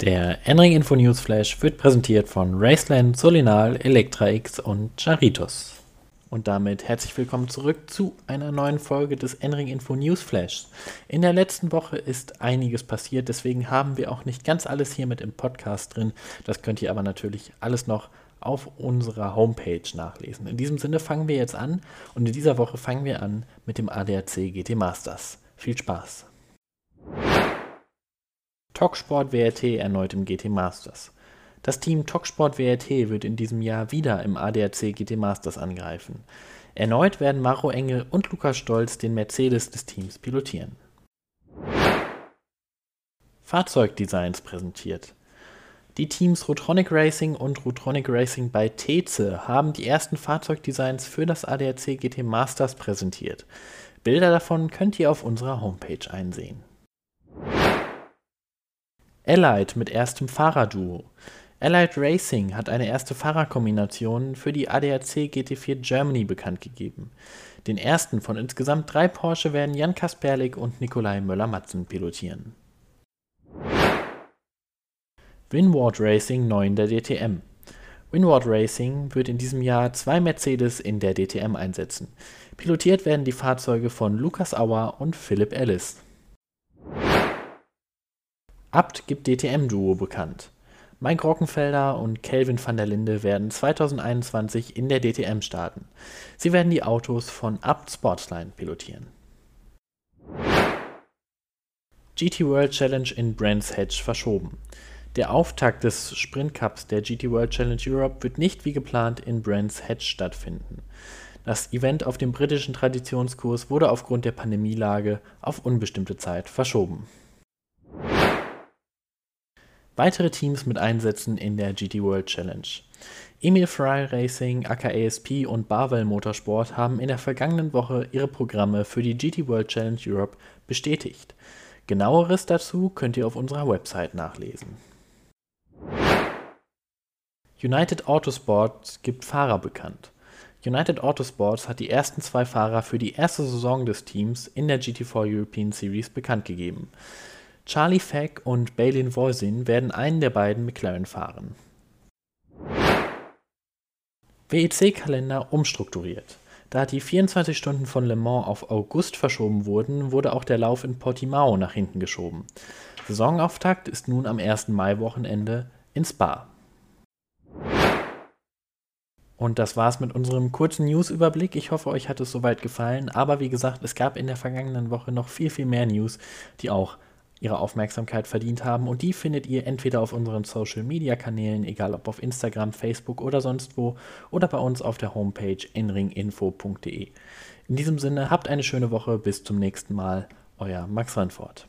Der Enring Info News Flash wird präsentiert von Raceland, Solinal, Elektra X und Charitos. Und damit herzlich willkommen zurück zu einer neuen Folge des Enring Info News Flash. In der letzten Woche ist einiges passiert, deswegen haben wir auch nicht ganz alles hier mit im Podcast drin. Das könnt ihr aber natürlich alles noch auf unserer Homepage nachlesen. In diesem Sinne fangen wir jetzt an und in dieser Woche fangen wir an mit dem ADAC GT Masters. Viel Spaß! Talksport WRT erneut im GT Masters. Das Team Talksport WRT wird in diesem Jahr wieder im ADAC GT Masters angreifen. Erneut werden Maro Engel und Lukas Stolz den Mercedes des Teams pilotieren. Fahrzeugdesigns präsentiert. Die Teams Rotronic Racing und Rotronic Racing bei Teze haben die ersten Fahrzeugdesigns für das ADAC GT Masters präsentiert. Bilder davon könnt ihr auf unserer Homepage einsehen. Allied mit erstem Fahrerduo. Allied Racing hat eine erste Fahrerkombination für die ADAC GT4 Germany bekannt gegeben. Den ersten von insgesamt drei Porsche werden Jan Kasperlik und Nikolai Möller-Matzen pilotieren. Winward Racing neu in der DTM. Winward Racing wird in diesem Jahr zwei Mercedes in der DTM einsetzen. Pilotiert werden die Fahrzeuge von Lukas Auer und Philipp Ellis. Abt gibt DTM-Duo bekannt. Mike Rockenfelder und Kelvin van der Linde werden 2021 in der DTM starten. Sie werden die Autos von Abt Sportsline pilotieren. GT World Challenge in Brands Hatch verschoben. Der Auftakt des Sprint Cups der GT World Challenge Europe wird nicht wie geplant in Brands Hatch stattfinden. Das Event auf dem britischen Traditionskurs wurde aufgrund der Pandemielage auf unbestimmte Zeit verschoben. Weitere Teams mit Einsätzen in der GT World Challenge. Emil Fry Racing, AKASP und Barwell Motorsport haben in der vergangenen Woche ihre Programme für die GT World Challenge Europe bestätigt. Genaueres dazu könnt ihr auf unserer Website nachlesen. United Autosports gibt Fahrer bekannt. United Autosports hat die ersten zwei Fahrer für die erste Saison des Teams in der GT4 European Series bekannt gegeben. Charlie Feck und Balin Voisin werden einen der beiden McLaren fahren. WEC-Kalender umstrukturiert. Da die 24 Stunden von Le Mans auf August verschoben wurden, wurde auch der Lauf in Portimao nach hinten geschoben. Saisonauftakt ist nun am 1. Mai-Wochenende in Spa. Und das war's mit unserem kurzen News-Überblick. Ich hoffe, euch hat es soweit gefallen. Aber wie gesagt, es gab in der vergangenen Woche noch viel, viel mehr News, die auch ihre Aufmerksamkeit verdient haben. Und die findet ihr entweder auf unseren Social-Media-Kanälen, egal ob auf Instagram, Facebook oder sonst wo, oder bei uns auf der Homepage inringinfo.de. In diesem Sinne, habt eine schöne Woche, bis zum nächsten Mal, euer Max Randfort.